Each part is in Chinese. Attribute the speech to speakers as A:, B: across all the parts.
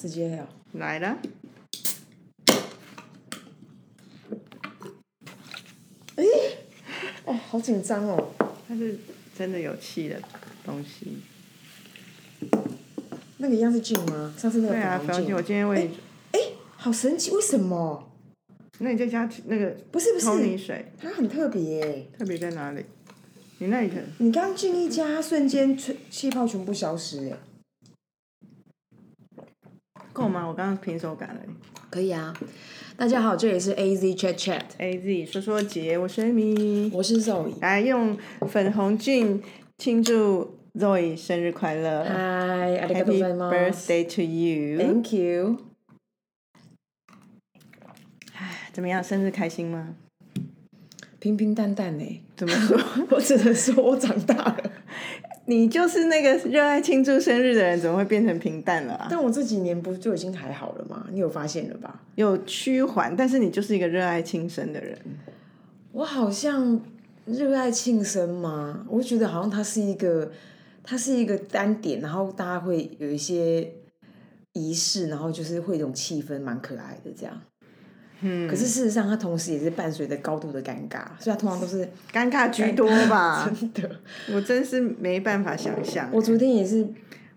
A: 直接了。
B: 来了，
A: 哦，好紧张哦。
B: 它是真的有气的东西。
A: 那个一样是菌吗？上次那个
B: 对啊，
A: 粉红
B: 表姐，我，今天为你，
A: 好神奇，为什么？
B: 那你再加那个
A: 不是不
B: 通泥
A: 是，
B: 水，
A: 它很特别耶。
B: 特别在哪里？你那里的
A: 你刚进一加，瞬间吹气泡全部消失哎。
B: 够吗？我刚刚平手感了。
A: 可以啊，大家好，这里是 A Z Chat Chat，
B: A Z 说说节，我是 Amy，
A: 我是 Zoe。
B: 来用粉红菌庆祝 Zoe 生日快乐
A: 嗨，ありがとうご，
B: Happy
A: ざいます。
B: birthday to you！
A: Thank you。
B: 怎么样？生日开心吗？
A: 平平淡淡呢，
B: 怎么说？
A: 我只能说我长大了。
B: 你就是那个热爱庆祝生日的人，怎么会变成平淡了啊？
A: 但我这几年不就已经还好了吗？你有发现了吧？
B: 有趋缓，但是你就是一个热爱庆生的人。
A: 我好像热爱庆生吗？我觉得好像它是一个，它是一个单点，然后大家会有一些仪式，然后就是会有一种气氛，蛮可爱的这样。
B: 嗯
A: 可是事实上，它同时也是伴随着高度的尴尬，所以它通常都是
B: 尴尬居多吧？
A: 真的。
B: 我真是没办法想象。
A: 我昨天也是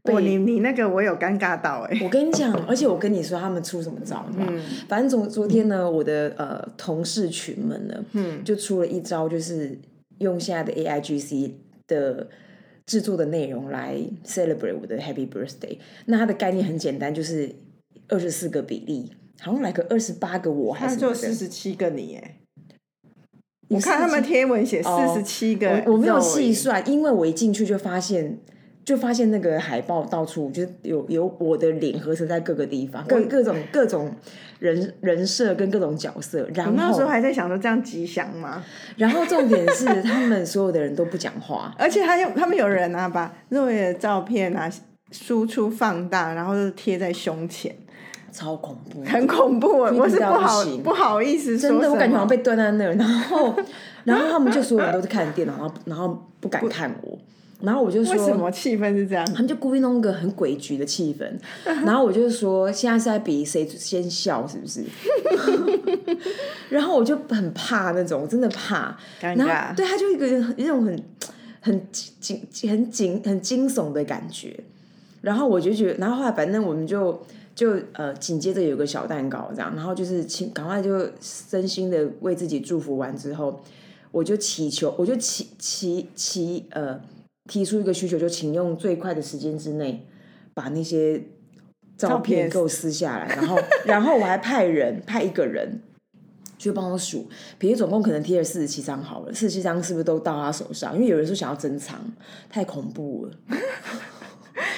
A: 被
B: 我你你那个我有尴尬到哎、
A: 我跟你讲，而且我跟你说他们出什么招吗？
B: 嗯
A: 反正昨昨天呢，我的呃同事群们呢，
B: 嗯
A: 就出了一招，就是用现在的 AIGC 的制作的内容来 celebrate 我的 Happy Birthday。那它的概念很简单，就是二十四个比例，好像来个二十八个我还是。
B: 就四十七个你哎、我看他们
A: 47
B: 贴文写四
A: 哦
B: 十七个、
A: 我我没有细，算，因为我一进去就发现。就发现那个海报到处就是有有我的脸合成在各个地方，各各种各种人人设跟各种角色，然
B: 我那时候
A: 后
B: 还在想说这样吉祥吗？
A: 然后重点是他们所有的人都不讲话，
B: 而且他有他们有人啊，把肉眼的照片啊输出放大，然后就贴在胸前，
A: 超恐怖，
B: 很恐怖。我是不好不好意思说
A: 真的，我感觉好像被端在那儿，然后然后他们就所有人都是看电脑，然后然后不敢看我，然后我就说
B: 为什么气氛是这样？
A: 他们就故意弄一个很诡谲的气氛，然后我就说现在是在比谁先笑，是不是？然后我就很怕那种，真的怕。
B: 尴
A: 然后
B: 尬。
A: 对，他就一个一种很很惊很惊很惊悚的感觉。然后我就觉得，然后后来反正我们就就呃紧接着有个小蛋糕这样，然后就是请赶快就真心的为自己祝福完之后，我就祈求，我就祈祈祈呃提出一个需求，就请用最快的时间之内把那些照
B: 片
A: 片给我撕下来，然后然后我还派人 派一个人。去帮我数，比如总共可能贴了四十七张好了，四十七张是不是都到他手上？因为有人说想要珍藏，太恐怖了。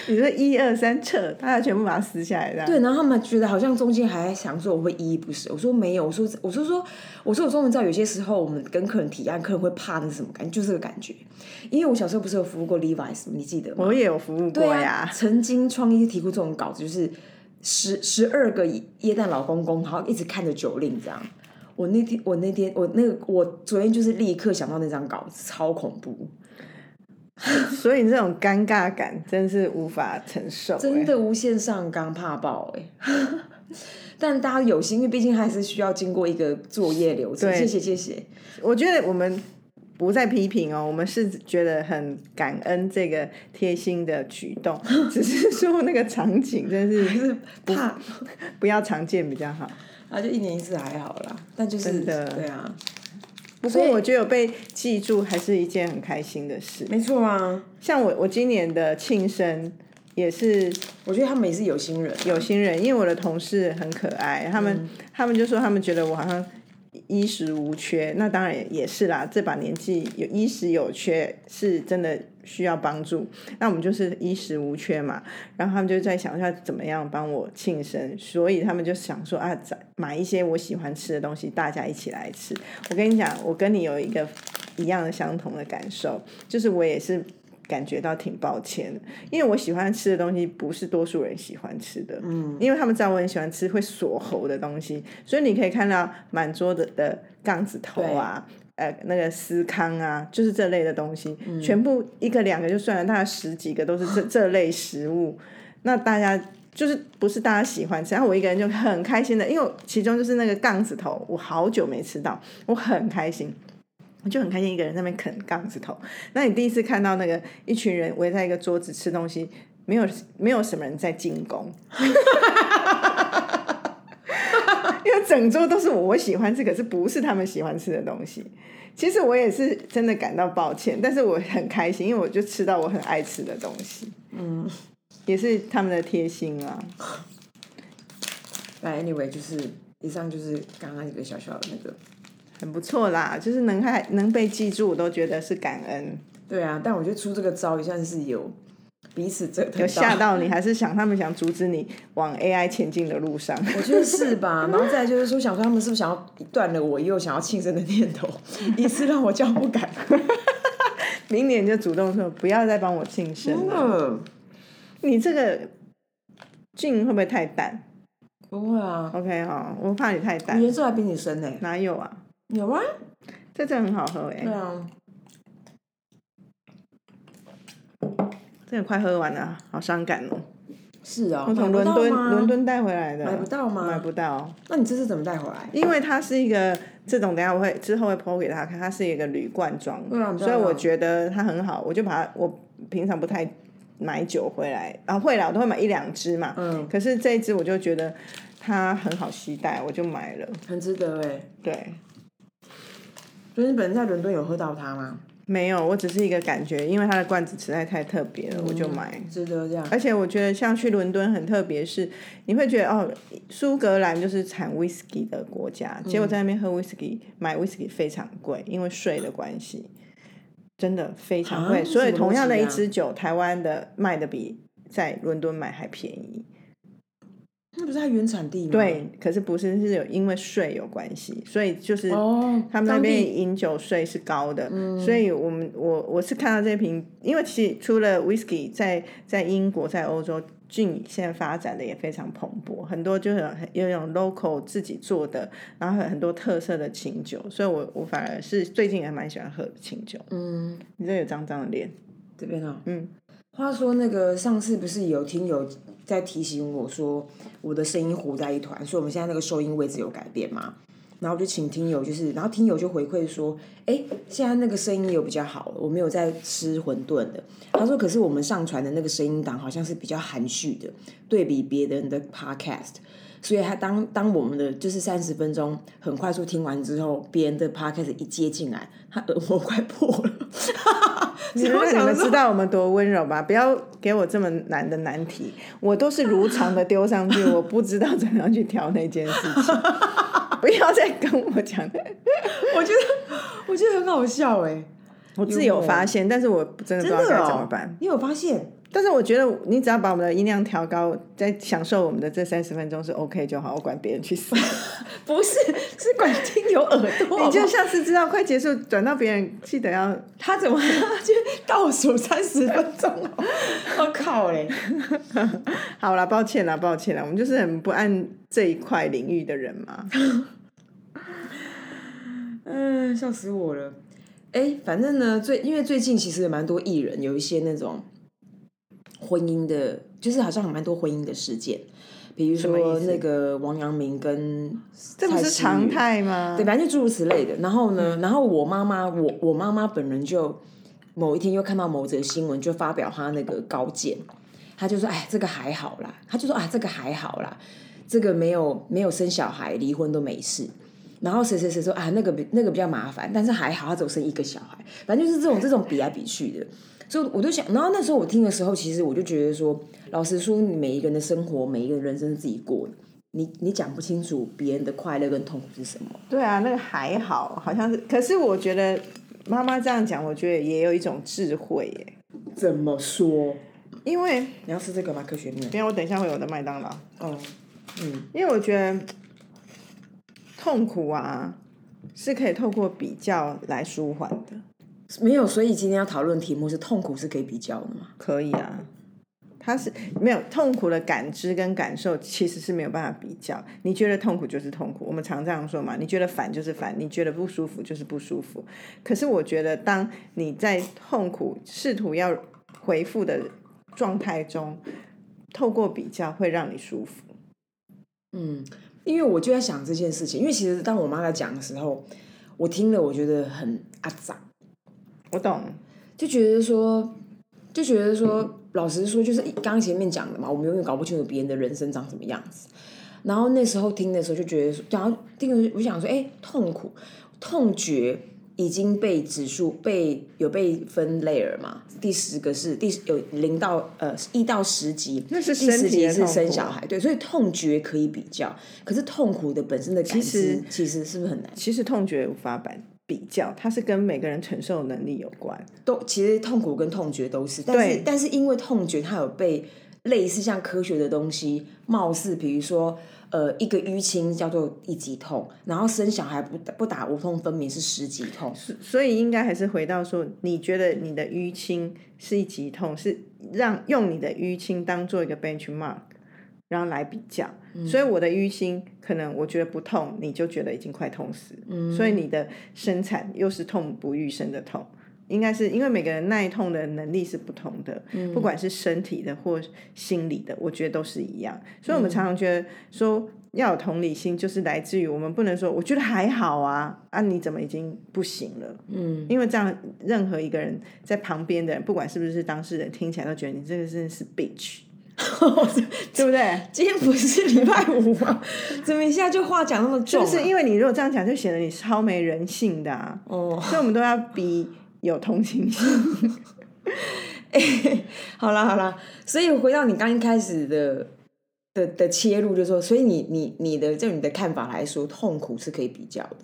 B: 你说一二三撤，大家全部把它撕下来，这样。
A: 对，然后他们觉得好像中间还想说我会依依不舍，我说没有，我说我说说，我说我终于知道有些时候我们跟客人提案，客人会怕那是什么感觉，就是这个感觉。因为我小时候不是有服务过 Levi's 吗？你记得吗？
B: 我也有服务过呀
A: 啊，。曾经创意提过这种稿子，就是十十二个椰蛋老公公，然后一直看着酒令这样。我那天，我那天，我那个，我昨天就是立刻想到那张稿子，超恐怖，
B: 所以这种尴尬感真是无法承受、欸。
A: 真的无限上纲，怕爆哎、但大家有心，因为毕竟还是需要经过一个作业流程。
B: 对
A: 谢谢谢谢。
B: 我觉得我们不再批评哦，我们是觉得很感恩这个贴心的举动，只是说那个场景真是
A: 怕
B: 不要常见比较好。
A: 啊，就一年一次还好啦，但就是
B: 真的
A: 对啊，
B: 不过我觉得有被记住还是一件很开心的事。
A: 没错啊。
B: 像我，我今年的庆生也是
A: 我觉得他们也是有心人，
B: 有心人，因为我的同事很可爱，他们、他们就说他们觉得我好像衣食无缺，那当然也是啦，这把年纪有衣食有缺是真的需要帮助，那我们就是衣食无缺嘛，然后他们就在想要怎么样帮我庆生，所以他们就想说啊，买一些我喜欢吃的东西，大家一起来吃。我跟你讲，我跟你有一个一样的相同的感受，就是我也是。感觉到挺抱歉的，因为我喜欢吃的东西不是多数人喜欢吃的，嗯，因为他们知道我很喜欢吃会锁喉的东西，所以你可以看到满桌的的杠子头啊，呃，那个司康啊，就是这类的东西，全部一个两个就算了，大概十几个都是这 这类食物，那大家就是不是大家喜欢吃，然后我一个人就很开心的，因为其中就是那个杠子头，我好久没吃到，我很开心。我就很开心，一个人在那边啃杠子头。那你第一次看到那个一群人围在一个桌子吃东西，没有没有什么人在进攻，因为整桌都是我我喜欢吃，可是不是他们喜欢吃的东西。其实我也是真的感到抱歉，但是我很开心，因为我就吃到我很爱吃的东西。嗯，也是他们的贴心啊。
A: 那 anyway，就是以上就是刚刚一个小小的那个。
B: 很不错啦，就是能还能被记住，我都觉得是感恩。
A: 对啊，但我觉得出这个招也算是有彼此折腾
B: 有吓到你，还是想他们想阻止你往 AI 前进的路上？
A: 我觉得是吧？然后再就是说，想说他们是不是想要断了我又想要庆生的念头，一次让我叫不敢。
B: 明年就主动说不要再帮我庆生了。你这个劲会不会太淡？
A: 不会啊。
B: OK 哈，我怕你太淡。
A: 颜色还比你深呢。
B: 哪有啊？
A: 有啊，
B: 这真的很好喝哎。
A: 对啊，
B: 这个快喝完了，好伤感哦。
A: 是啊，
B: 我从伦敦伦敦带回来的，
A: 买不到吗？
B: 买不到。
A: 那你这是怎么带回来？
B: 因为它是一个这种，等下我会之后会剖给他看，它是一个铝罐装，所以我觉得它很好，我就把它。我平常不太买酒回来，然后会了，我都会买一两支嘛。嗯。可是这一支我就觉得它很好携带，我就买了。
A: 很值得哎。
B: 对。
A: 所以你本人在伦敦有喝到它吗？
B: 没有，我只是一个感觉，因为它的罐子实在太特别了，我就买。
A: 值得这样。
B: 而且我觉得像去伦敦很特别，是你会觉得哦，苏格兰就是产 whisky 的国家，结果在那边喝 whisky 买 whisky 非常贵，因为税的关系，真的非常贵。所以同样的一支酒，台湾的卖的比在伦敦买还便宜。
A: 那不是它原产地吗？
B: 对，可是不是，是有因为税有关系，所以就是他们那边饮酒税是高的，所以我们我我是看到这瓶，因为其实除了 whisky，在在英国在欧洲，菌现在发展的也非常蓬勃，很多就是有有种 local 自己做的，然后很多特色的清酒，所以我我反而是最近也蛮喜欢喝清酒。嗯，你这有脏脏的脸，
A: 这边啊，嗯。话说那个上次不是有听友在提醒我说我的声音糊在一团，所以我们现在那个收音位置有改变嘛？然后就请听友就是，然后听友就回馈说，哎，现在那个声音有比较好，我没有在吃馄饨的。他说，可是我们上传的那个声音档好像是比较含蓄的，对比别人的 podcast。所以他当当我们的就是三十分钟很快速听完之后，别人的 podcast 一接进来，他 耳膜快破了。
B: 你们知道我们多温柔吧？不要给我这么难的难题，我都是如常的丢上去，我不知道怎么样去调那件事情。不要再跟我讲，
A: 我觉得我觉得很好笑哎，
B: 我自己有发现，但是我真的不知道该怎么办。
A: 你有发现？
B: 但是我觉得，你只要把我们的音量调高，在享受我们的这三十分钟是 OK 就好。我管别人去死，
A: 不是是管听有耳朵。
B: 你就下次知道快结束，转到别人记得要
A: 他怎么就倒数三十分钟哦？我靠嘞！
B: 好了，抱歉了，抱歉了，我们就是很不按这一块领域的人嘛。
A: 嗯，笑死我了。哎，反正呢，最因为最近其实蛮多艺人有一些那种。婚姻的，就是好像蛮多婚姻的事件，比如说那个王阳明跟
B: 这不是常态吗？
A: 对，反正就诸如此类的。然后呢，然后我妈妈，我我妈妈本人就某一天又看到某则新闻，就发表她那个高见，她就说：“哎，这个还好啦。”她就说：“啊，这个还好啦，这个没有没有生小孩，离婚都没事。”然后谁谁谁说：“啊，那个比那个比较麻烦，但是还好，他只有生一个小孩。”反正就是这种这种比来比去的。所以我就想，然后那时候我听的时候，其实我就觉得说，老实说，你每一个人的生活，每一个人生是自己过的，你你讲不清楚别人的快乐跟痛苦是什么。
B: 对啊，那个还好，好像是。可是我觉得妈妈这样讲，我觉得也有一种智慧耶。
A: 怎么说？
B: 因为
A: 你要吃这个吗？科学面。
B: 因为我等一下会有的麦当劳。哦，嗯，因为我觉得痛苦啊，是可以透过比较来舒缓的。
A: 没有，所以今天要讨论题目是痛苦是可以比较的吗？
B: 可以啊，它是没有痛苦的感知跟感受，其实是没有办法比较。你觉得痛苦就是痛苦，我们常这样说嘛。你觉得烦就是烦，你觉得不舒服就是不舒服。可是我觉得，当你在痛苦试图要回复的状态中，透过比较会让你舒服。
A: 嗯，因为我就在想这件事情，因为其实当我妈在讲的时候，我听了我觉得很阿杂，
B: 我懂，
A: 就觉得说，就觉得说，老实说，就是刚刚前面讲的嘛，我们永远搞不清楚别人的人生长什么样子。然后那时候听的时候就觉得，然后听的时候我想说，哎，痛苦、痛觉已经被指数被有被分类了嘛？第十个是第有零到呃一到十级，
B: 那是
A: 第十级是生小孩，对，所以痛觉可以比较，可是痛苦的本身的感知
B: 实
A: 其实是不是很难？
B: 其实痛觉无法比比较，它是跟每个人承受能力有关。
A: 都其实痛苦跟痛觉都是，但是
B: 对
A: 但是因为痛觉它有被类似像科学的东西，貌似比如说呃一个淤青叫做一级痛，然后生小孩不打不打无痛分娩是十级痛，
B: 所以应该还是回到说，你觉得你的淤青是一级痛，是让用你的淤青当做一个 benchmark，然后来比较。所以我的淤青可能我觉得不痛，你就觉得已经快痛死。所以你的生产又是痛不欲生的痛。应该是因为每个人耐痛的能力是不同的，不管是身体的或心理的，我觉得都是一样。所以我们常常觉得说要有同理心，就是来自于我们不能说我觉得还好啊，啊你怎么已经不行了？嗯，因为这样任何一个人在旁边的人，不管是不是当事人，听起来都觉得你这个真的是 bitch，对不对？
A: 今天不是礼拜五吗？怎么一下就话讲那么重、啊？
B: 就是因为你如果这样讲，就显得你超没人性的啊。
A: 哦，
B: 所以我们都要比有同情心。
A: 好啦好啦，所以回到你刚一开始的的的切入，就是说，所以你你你的就你的看法来说，痛苦是可以比较的。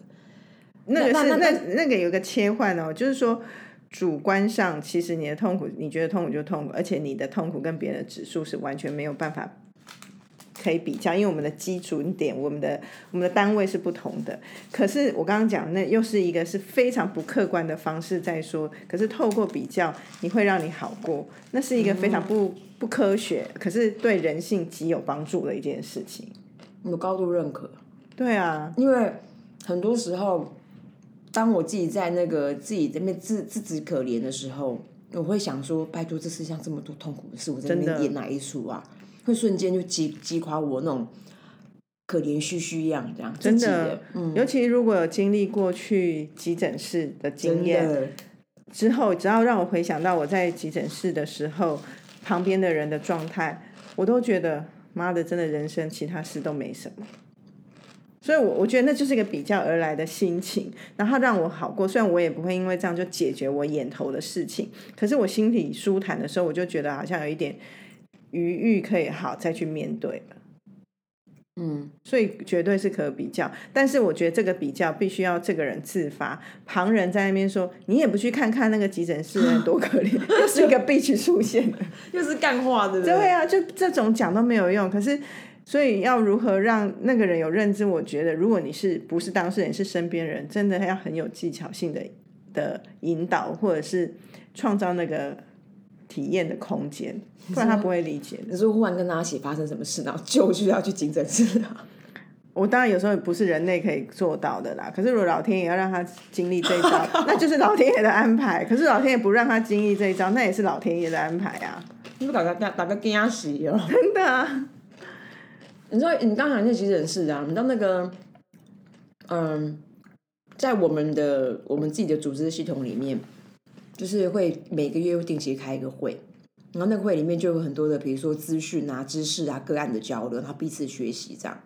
B: 那个是
A: 那那
B: 那那个有个切换哦，就是说主观上其实你的痛苦，你觉得痛苦就痛苦，而且你的痛苦跟别人的指数是完全没有办法可以比较，因为我们的基准点、我们的我们的单位是不同的。可是我刚刚讲那又是一个是非常不客观的方式在说，可是透过比较，你会让你好过，那是一个非常不不科学，可是对人性极有帮助的一件事情。
A: 我高度认可，
B: 对啊，
A: 因为很多时候，当我自己在那个自己这边自自责可怜的时候，我会想说：拜托，这世上这么多痛苦的事，我在那
B: 真的
A: 边演哪一出啊？会瞬间就击击垮我那种可怜兮兮样，这样
B: 真的，
A: 嗯，
B: 尤其如果有经历过去急诊室的经验，之后，只要让我回想到我在急诊室的时候，旁边的人的状态，我都觉得妈的，真的人生其他事都没什么。所以我，我觉得那就是一个比较而来的心情，然后让我好过。虽然我也不会因为这样就解决我眼头的事情，可是我心里舒坦的时候，我就觉得好像有一点余裕可以好再去面对了。
A: 嗯，
B: 所以绝对是可比较，但是我觉得这个比较必须要这个人自发，旁人在那边说你也不去看看那个急诊室的人多可怜，又是一个 bitch 出现的。
A: 又是干话，对不对？
B: 对啊，就这种讲都没有用。可是，所以要如何让那个人有认知？我觉得，如果你是不是当事人，是身边人，真的要很有技巧性的的引导，或者是创造那个体验的空间，不然他不会理解
A: 可是忽然跟他一起发生什么事，然后就是要去急诊室啊？
B: 我当然有时候也不是人类可以做到的啦。可是如果老天爷要让他经历这一招，那就是老天爷的安排。可是老天爷不让他经历这一招，那也是老天爷的安排啊！
A: 你不打个打个惊喜哦？
B: 真的啊，
A: 你知道你刚才那急诊室啊，你知道那个，嗯，在我们的我们自己的组织系统里面，就是会每个月会定期开一个会，然后那个会里面就有很多的，比如说资讯啊、知识啊、个案的交流，然后彼此学习这样。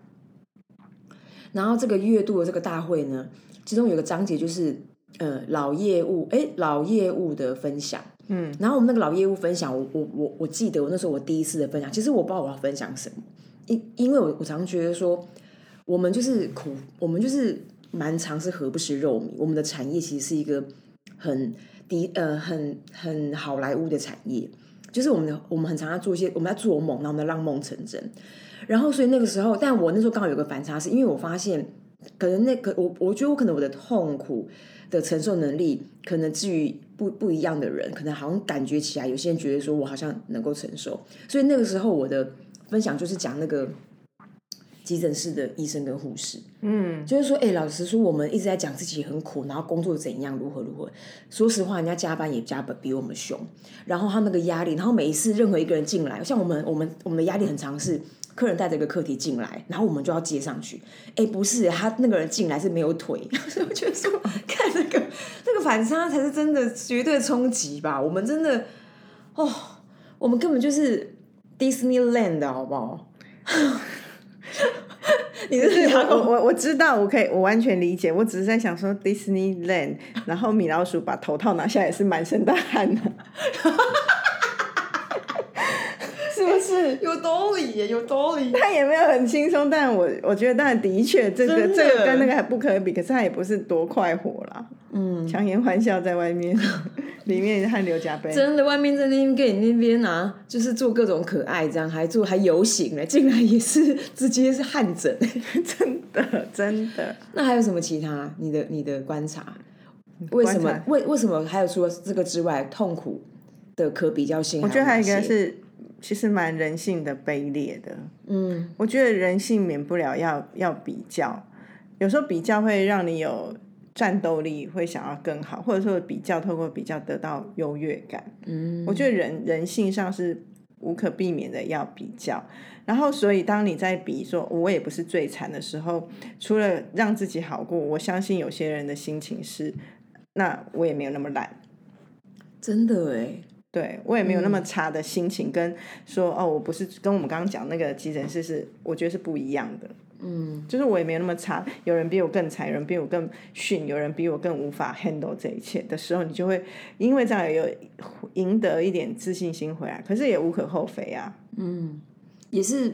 A: 然后这个月度的这个大会呢，其中有个章节就是呃老业务，哎老业务的分享。
B: 嗯，
A: 然后我们那个老业务分享，我我我我记得我那时候我第一次的分享，其实我不知道我要分享什么，因因为我我常觉得说，我们就是苦，我们就是蛮常是何不食肉糜，我们的产业其实是一个很低呃很很好莱坞的产业，就是我们的我们很常要做一些我们在做梦，然后我们要让梦成真，然后所以那个时候，但我那时候刚好有个反差，是因为我发现可能那个我我觉得我可能我的痛苦的承受能力，可能至于不不一样的人，可能好像感觉起来，有些人觉得说我好像能够承受，所以那个时候我的分享就是讲那个急诊室的医生跟护士，嗯，就是说，哎、老实说，我们一直在讲自己很苦，然后工作怎样，如何如何。说实话，人家加班也加班比我们凶，然后他那个压力，然后每一次任何一个人进来，像我们，我们我们的压力很常是。客人带着一个课题进来，然后我们就要接上去。哎，不是，他那个人进来是没有腿，所以我觉得说，看那个那个反差才是真的绝对冲击吧。我们真的，哦，我们根本就是 Disneyland 的好不好？你这是
B: 我我我知道，我可以，我完全理解。我只是在想说，Disneyland，然后米老鼠把头套拿下来也是满身大汗的，是不是？
A: 有道理耶，有道理。
B: 他也没有很轻松，但我我觉得，当然的确，这个这个跟那个还不可比。可是他也不是多快活啦，嗯，强颜欢笑在外面，里面汗流浃背。
A: 真的，外面在那边跟你那边啊，就是做各种可爱，这样还做还游行了，进来也是直接是汗疹。
B: 真的真的。
A: 那还有什么其他？你的你的观察？为什么为为什么还有除了这个之外，痛苦的可比较性？
B: 我觉得还有一个是，其实蛮人性的卑劣的。
A: 嗯，
B: 我觉得人性免不了要要比较，有时候比较会让你有战斗力，会想要更好，或者说比较透过比较得到优越感。嗯，我觉得人人性上是无可避免的要比较。然后，所以当你在比说我也不是最惨的时候，除了让自己好过，我相信有些人的心情是，那我也没有那么懒。
A: 真的哎，
B: 对我也没有那么差的心情，跟说哦，我不是跟我们刚刚讲那个急诊室是，我觉得是不一样的。嗯，就是我也没有那么差，有人比我更惨，有人比我更逊，有人比我更无法 handle 这一切的时候，你就会因为这样有赢得一点自信心回来，可是也无可厚非啊。
A: 嗯也是。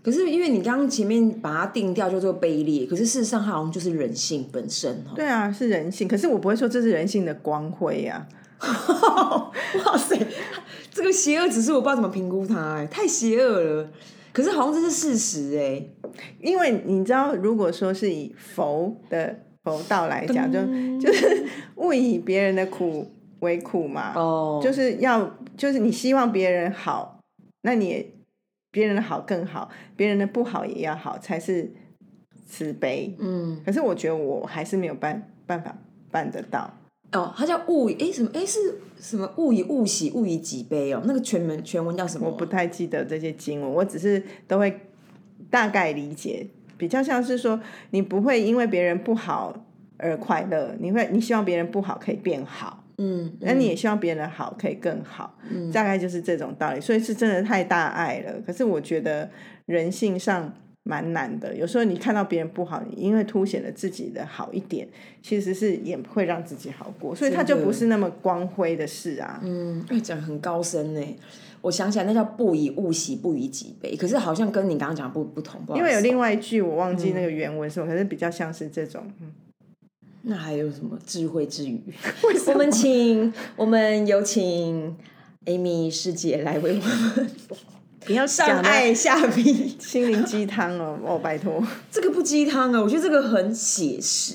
A: 可是因为你刚刚前面把它定掉叫做卑劣，可是事实上它好像就是人性本身哈。
B: 对啊，是人性，可是我不会说这是人性的光辉啊。
A: 哇塞，这个邪恶指数我不知道怎么评估它，哎，太邪恶了。可是好像这是事实哎，
B: 因为你知道，如果说是以佛的佛道来讲，就就是勿以别人的苦为苦嘛，
A: 哦，
B: 就是要就是你希望别人好，那你也别人的好更好，别人的不好也要好，才是慈悲。
A: 嗯，
B: 可是我觉得我还是没有办办法办得到。
A: 哦，它叫物以哎什么哎是什么物以物喜，物以己悲哦，那个全文全文叫什么？
B: 我不太记得这些经文，我只是都会大概理解，比较像是说你不会因为别人不好而快乐，你会你希望别人不好可以变好。
A: 嗯，
B: 那你也希望别人好可以更好，嗯大概就是这种道理。所以是真的太大爱了。可是我觉得人性上蛮难的，有时候你看到别人不好，你因为凸显了自己的好一点，其实是也会让自己好过，所以它就不是那么光辉的事啊。
A: 嗯，哎，讲很高深呢。我想起来，那叫不以物喜，不以己悲。可是好像跟你刚刚讲的不不同，不
B: 因为有另外一句我忘
A: 嗯
B: 记那个原文是什么，可是比较像是这种。嗯
A: 那还有什么智慧之语？我们请我们有请 Amy 师姐来为我们
B: 不要
A: 上爱下笔。
B: 心灵鸡汤哦，哦，拜托。
A: 这个不鸡汤啊，我觉得这个很写实。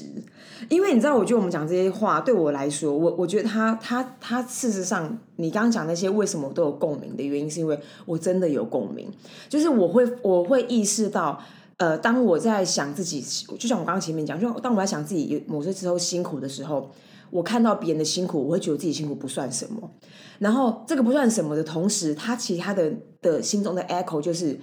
A: 因为你知道，我觉得我们讲这些话，对我来说，我我觉得他他他，事实上，你刚刚讲那些为什么我都有共鸣的原因，是因为我真的有共鸣，就是我会我会意识到，呃，当我在想自己，就像我刚刚前面讲，就当我在想自己有某些时候辛苦的时候，我看到别人的辛苦，我会觉得自己辛苦不算什么。然后这个不算什么的同时，他其他的的心中的 echo 就是，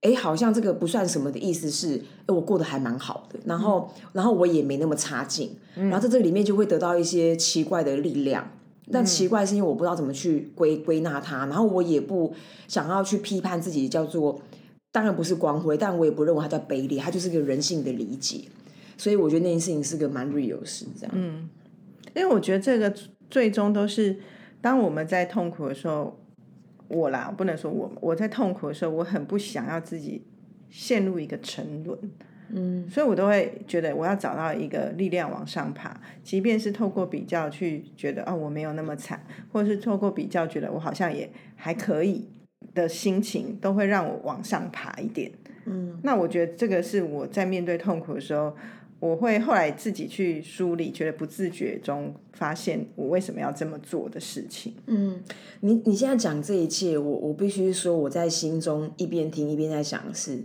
A: 哎，好像这个不算什么的意思是，哎，我过得还蛮好的，然后，然后我也没那么差劲，然后在这里面就会得到一些奇怪的力量。但奇怪是因为我不知道怎么去归归纳它，然后我也不想要去批判自己，叫做当然不是光辉，但我也不认为它叫卑劣，它就是个人性的理解。所以我觉得那件事情是个蛮 real 的事，这样。嗯，
B: 因为我觉得这个最终都是，当我们在痛苦的时候，我啦，不能说我，我在痛苦的时候，我很不想要自己陷入一个沉沦，嗯，所以我都会觉得我要找到一个力量往上爬，即便是透过比较去觉得哦我没有那么惨，或者是透过比较觉得我好像也还可以的心情，都会让我往上爬一点。嗯，那我觉得这个是我在面对痛苦的时候。我会后来自己去梳理，觉得不自觉中发现我为什么要这么做的事情。
A: 嗯你你现在讲这一切，我我必须说，我在心中一边听一边在想的是，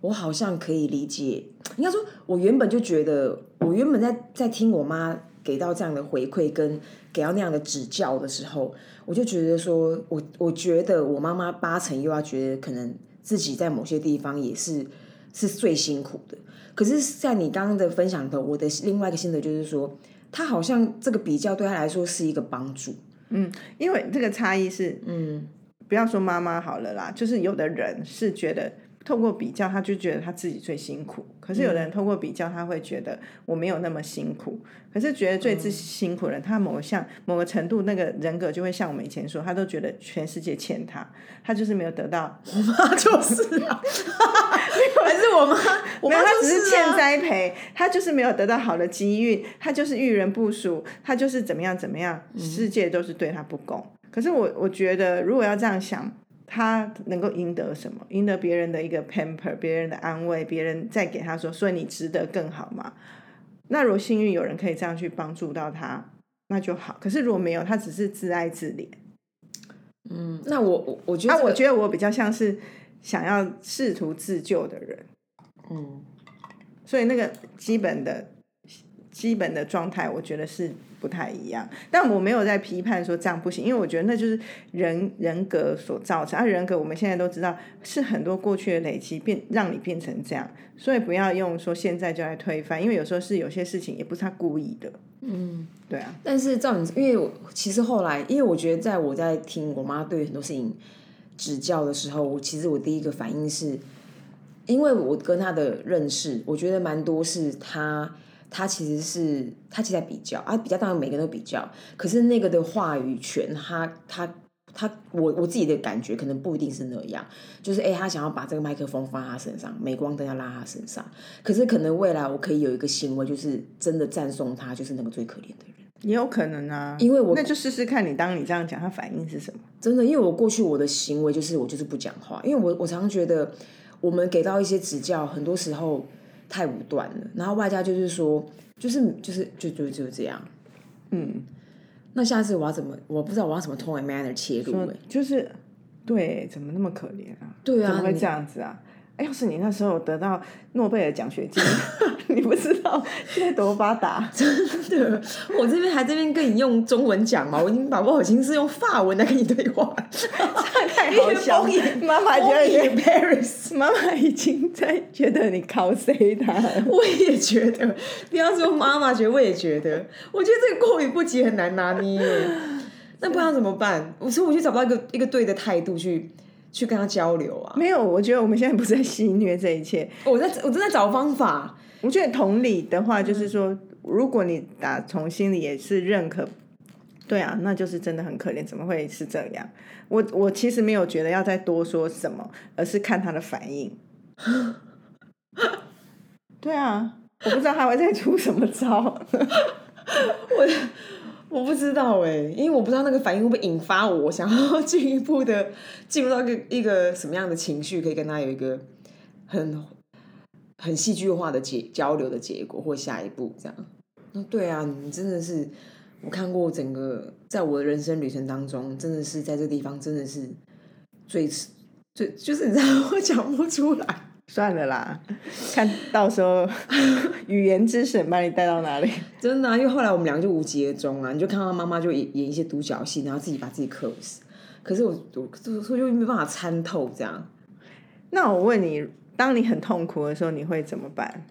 A: 我好像可以理解。应该说，我原本就觉得，我原本在在听我妈给到这样的回馈跟给到那样的指教的时候，我就觉得说，我我觉得我妈妈八成又要觉得可能自己在某些地方也是是最辛苦的。可是，在你刚刚的分享的，我的另外一个心得就是说，他好像这个比较对他来说是一个帮助。
B: 嗯，因为这个差异是，嗯，不要说妈妈好了啦，就是有的人是觉得透过比较，他就觉得他自己最辛苦；可是有的人透过比较，他会觉得我没有那么辛苦。可是觉得最自辛苦的人，他某个像某个程度，那个人格就会像我们以前说，他都觉得全世界欠他，他就是没有得到。
A: 我妈就是啊，还是我妈，我妈
B: 他只是欠栽培，他就是没有得到好的机遇，他就是遇人不淑，他就是怎么样怎么样，世界都是对他不公。可是我我觉得，如果要这样想，他能够赢得什么？赢得别人的一个 pamper，别人的安慰，别人再给他说，所以你值得更好嘛？那如果幸运有人可以这样去帮助到他，那就好。可是如果没有，他只是自爱自怜。
A: 嗯，那我我我觉得，
B: 我觉得我比较像是想要试图自救的人。嗯，所以那个基本的基本的状态，我觉得是。不太一样，但我没有在批判说这样不行，因为我觉得那就是人人格所造成。而人格我们现在都知道是很多过去的累积变让你变成这样，所以不要用说现在就来推翻，因为有时候是有些事情也不是他故意的。嗯，对啊。
A: 但是照你，因为我其实后来，因为我觉得在我在听我妈对很多事情指教的时候，我其实我第一个反应是，因为我跟她的认识，我觉得蛮多是她。他其实是他其实在比较啊，比较当然每个人都比较，可是那个的话语权，他他他，我我自己的感觉可能不一定是那样，就是哎，他想要把这个麦克风放在他身上，镁光灯要拉他身上，可是可能未来我可以有一个行为，就是真的赞颂他，就是那个最可怜的人，
B: 也有可能啊，
A: 因为我
B: 那就试试看你，当你这样讲，他反应是什么？
A: 真的，因为我过去我的行为就是我就是不讲话，因为我我常常觉得我们给到一些指教，很多时候。太武断了，然后外加就是说，就是就是就就就是这样，嗯，那下次我要怎么？我不知道我要怎么通过 manner 切入，
B: 就是对，怎么那么可怜啊？
A: 对啊，
B: 怎么会这样子啊？哎，要是你那时候得到诺贝尔奖学金，你不知道现在多发达，
A: 真的。我这边还这边跟你用中文讲嘛，我已经把握好，已经是用法文来跟你对话，
B: 太好笑。妈妈觉得 Paris，妈妈已经在觉得你 cos 他。
A: 我也觉得，不要说妈妈觉得，我也觉得，我觉得这个过于不及很难拿捏。那不知道怎么办？我说我就找不到一个一个对的态度去。去跟他交流啊？
B: 没有，我觉得我们现在不是在戏虐这一切。
A: 我在我正在找方法。
B: 我觉得同理的话，就是说，如果你打从心里也是认可，对啊，那就是真的很可怜。怎么会是这样？我我其实没有觉得要再多说什么，而是看他的反应。对啊，我不知道他会再出什么招。
A: 我。我不知道哎，因为我不知道那个反应会不会引发我想要进一步的进入到一个一个什么样的情绪，可以跟他有一个很很戏剧化的结交流的结果，或下一步这样。那对啊，你真的是我看过整个在我的人生旅程当中，真的是在这地方真的是最最就是你知道我讲不出来。
B: 算了啦，看到时候 语言之神把你带到哪里？
A: 真的，因为后来我们两个就无疾而终啊！你就看到妈妈就演演一些独角戏，然后自己把自己克死。可是我我我就没办法参透这样。
B: 那我问你，当你很痛苦的时候，你会怎么办？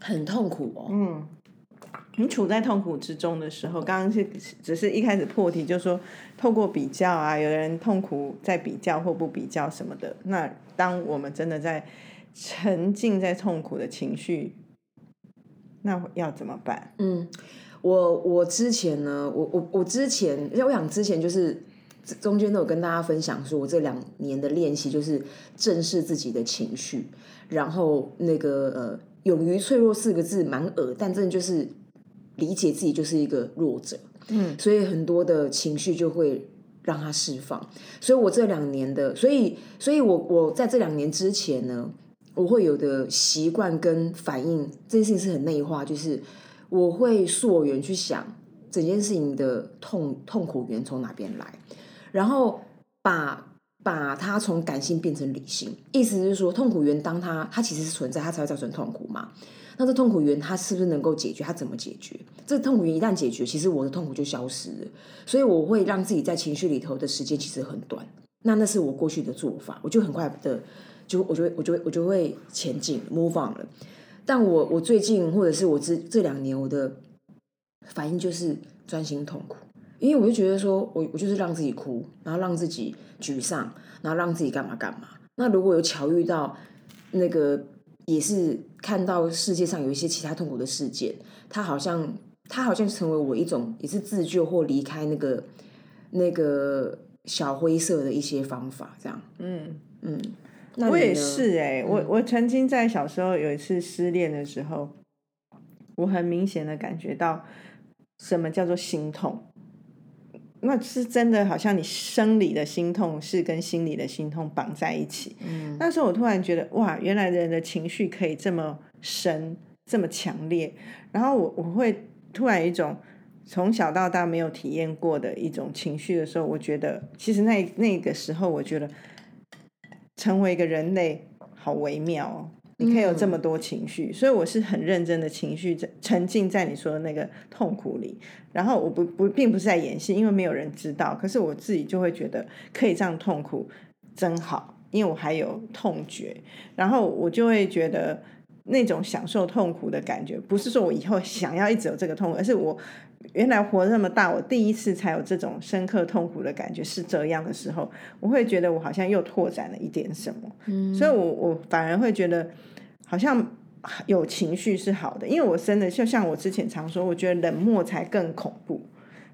A: 很痛苦哦。嗯。
B: 你处在痛苦之中的时候，刚刚是只是一开始破题，就说透过比较啊，有人痛苦在比较或不比较什么的。那当我们真的在沉浸在痛苦的情绪，那要怎么办？
A: 嗯，我我之前呢，我我我之前，我想之前就是中间都有跟大家分享，说我这两年的练习就是正视自己的情绪，然后那个呃，勇于脆弱四个字蛮恶，但真的就是。理解自己就是一个弱者，嗯，所以很多的情绪就会让他释放。所以我这两年的，所以，所以我我在这两年之前呢，我会有的习惯跟反应，这件事情是很内化，就是我会溯源去想整件事情的痛痛苦源从哪边来，然后把把它从感性变成理性，意思是说，痛苦源当它它其实是存在，它才会造成痛苦嘛。那这痛苦源它是不是能够解决？它怎么解决？这痛苦源一旦解决，其实我的痛苦就消失了。所以我会让自己在情绪里头的时间其实很短。那那是我过去的做法，我就很快的就我就我就我就会前进 move on 了。但我我最近或者是我这这两年我的反应就是专心痛苦，因为我就觉得说我我就是让自己哭，然后让自己沮丧，然后让自己干嘛干嘛。那如果有巧遇到那个。也是看到世界上有一些其他痛苦的事件，他好像他好像成为我一种也是自救或离开那个那个小灰色的一些方法，这样。嗯嗯，
B: 我也是哎，我我曾经在小时候有一次失恋的时候，我很明显的感觉到什么叫做心痛。那是真的，好像你生理的心痛是跟心理的心痛绑在一起。嗯，那时候我突然觉得，哇，原来人的情绪可以这么深，这么强烈。然后我我会突然一种从小到大没有体验过的一种情绪的时候，我觉得其实那那个时候，我觉得成为一个人类好微妙哦。你可以有这么多情绪，所以我是很认真的情绪在沉浸在你说的那个痛苦里。然后我不不并不是在演戏，因为没有人知道。可是我自己就会觉得可以这样痛苦真好，因为我还有痛觉。然后我就会觉得那种享受痛苦的感觉，不是说我以后想要一直有这个痛苦，而是我。原来活这么大，我第一次才有这种深刻痛苦的感觉是这样的时候，我会觉得我好像又拓展了一点什么，嗯，所以我我反而会觉得好像有情绪是好的，因为我真的就像我之前常说，我觉得冷漠才更恐怖，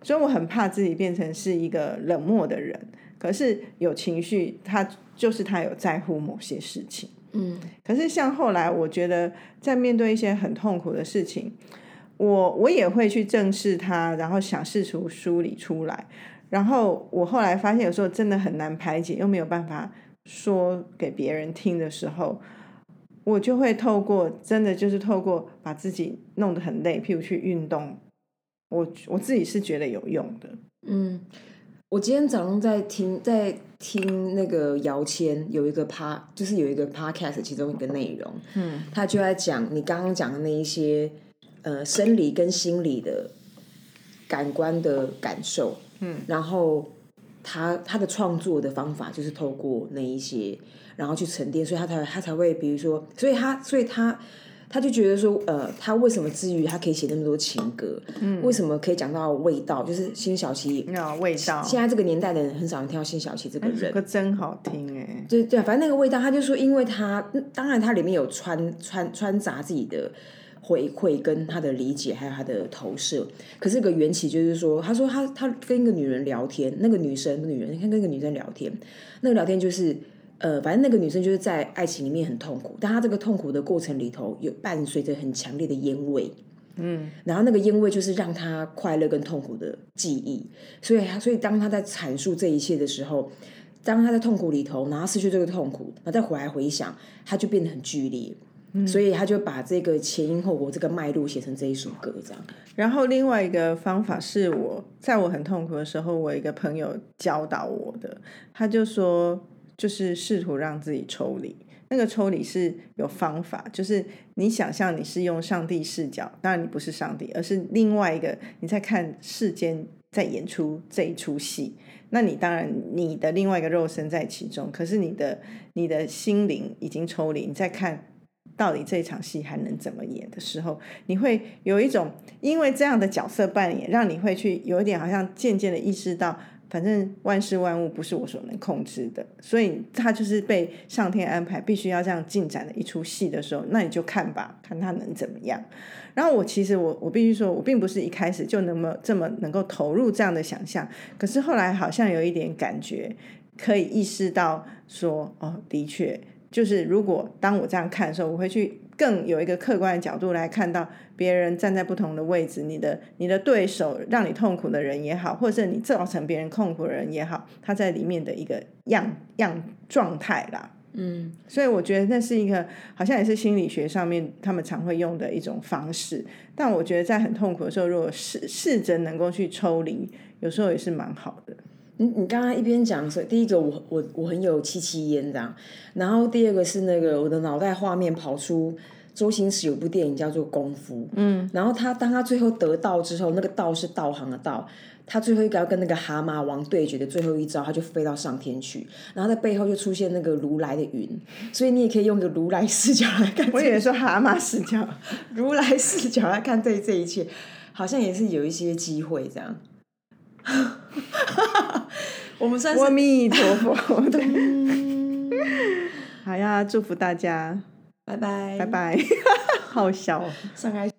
B: 所以我很怕自己变成是一个冷漠的人。可是有情绪，他就是他有在乎某些事情，嗯，可是像后来我觉得在面对一些很痛苦的事情。我我也会去正视它，然后想试图梳理出来。然后我后来发现，有时候真的很难排解，又没有办法说给别人听的时候，我就会透过真的就是透过把自己弄得很累，譬如去运动，我我自己是觉得有用的。
A: 嗯，我今天早上在听在听那个姚谦有一个趴，就是有一个 podcast 其中一个内容，嗯，他就在讲你刚刚讲的那一些。呃，生理跟心理的感官的感受，嗯，然后他他的创作的方法就是透过那一些，然后去沉淀，所以他才他才会，比如说，所以他所以他他就觉得说，呃，他为什么治愈他可以写那么多情歌，嗯，为什么可以讲到味道，就是辛晓琪
B: 啊，味道，
A: 现在这个年代的人很少人听到辛晓琪这个人，
B: 歌真好听哎，
A: 对对，反正那个味道，他就说，因为他当然他里面有穿穿穿杂自己的。回馈跟他的理解，还有他的投射，可是个缘起就是说，他说他他跟一个女人聊天，那个女生女人，你看跟一个女生聊天，那个聊天就是呃，反正那个女生就是在爱情里面很痛苦，但她这个痛苦的过程里头有伴随着很强烈的烟味，嗯，然后那个烟味就是让她快乐跟痛苦的记忆，所以她所以当她在阐述这一切的时候，当她在痛苦里头，然后失去这个痛苦，然后再回来回想，她就变得很剧烈。所以他就把这个前因后果这个脉络写成这一首歌，这样。
B: 然后另外一个方法是我在我很痛苦的时候，我一个朋友教导我的，他就说，就是试图让自己抽离。那个抽离是有方法，就是你想象你是用上帝视角，当然你不是上帝，而是另外一个你在看世间在演出这一出戏。那你当然你的另外一个肉身在其中，可是你的你的心灵已经抽离，你在看。到底这场戏还能怎么演的时候，你会有一种因为这样的角色扮演，让你会去有一点好像渐渐的意识到，反正万事万物不是我所能控制的，所以他就是被上天安排必须要这样进展的一出戏的时候，那你就看吧，看他能怎么样。然后我其实我我必须说，我并不是一开始就那么这么能够投入这样的想象，可是后来好像有一点感觉，可以意识到说，哦，的确。就是如果当我这样看的时候，我会去更有一个客观的角度来看到别人站在不同的位置，你的你的对手让你痛苦的人也好，或者是你造成别人痛苦的人也好，他在里面的一个样样状态啦。嗯，所以我觉得那是一个好像也是心理学上面他们常会用的一种方式。但我觉得在很痛苦的时候，如果试试着能够去抽离，有时候也是蛮好的。
A: 你你刚刚一边讲说，第一个我我我很有戚戚焉这样，然后第二个是那个我的脑袋画面跑出周星驰有部电影叫做《功夫》，嗯，然后他当他最后得道之后，那个道是道行的道，他最后一个要跟那个蛤蟆王对决的最后一招，他就飞到上天去，然后在背后就出现那个如来的云，所以你也可以用个如来视角来看，
B: 我以为说蛤蟆视角，
A: 如来视角来看这这一切，好像也是有一些机会这样。我们算是
B: 阿弥陀佛，好呀，祝福大家，
A: 拜拜
B: 拜拜，好笑哦。
A: 上开。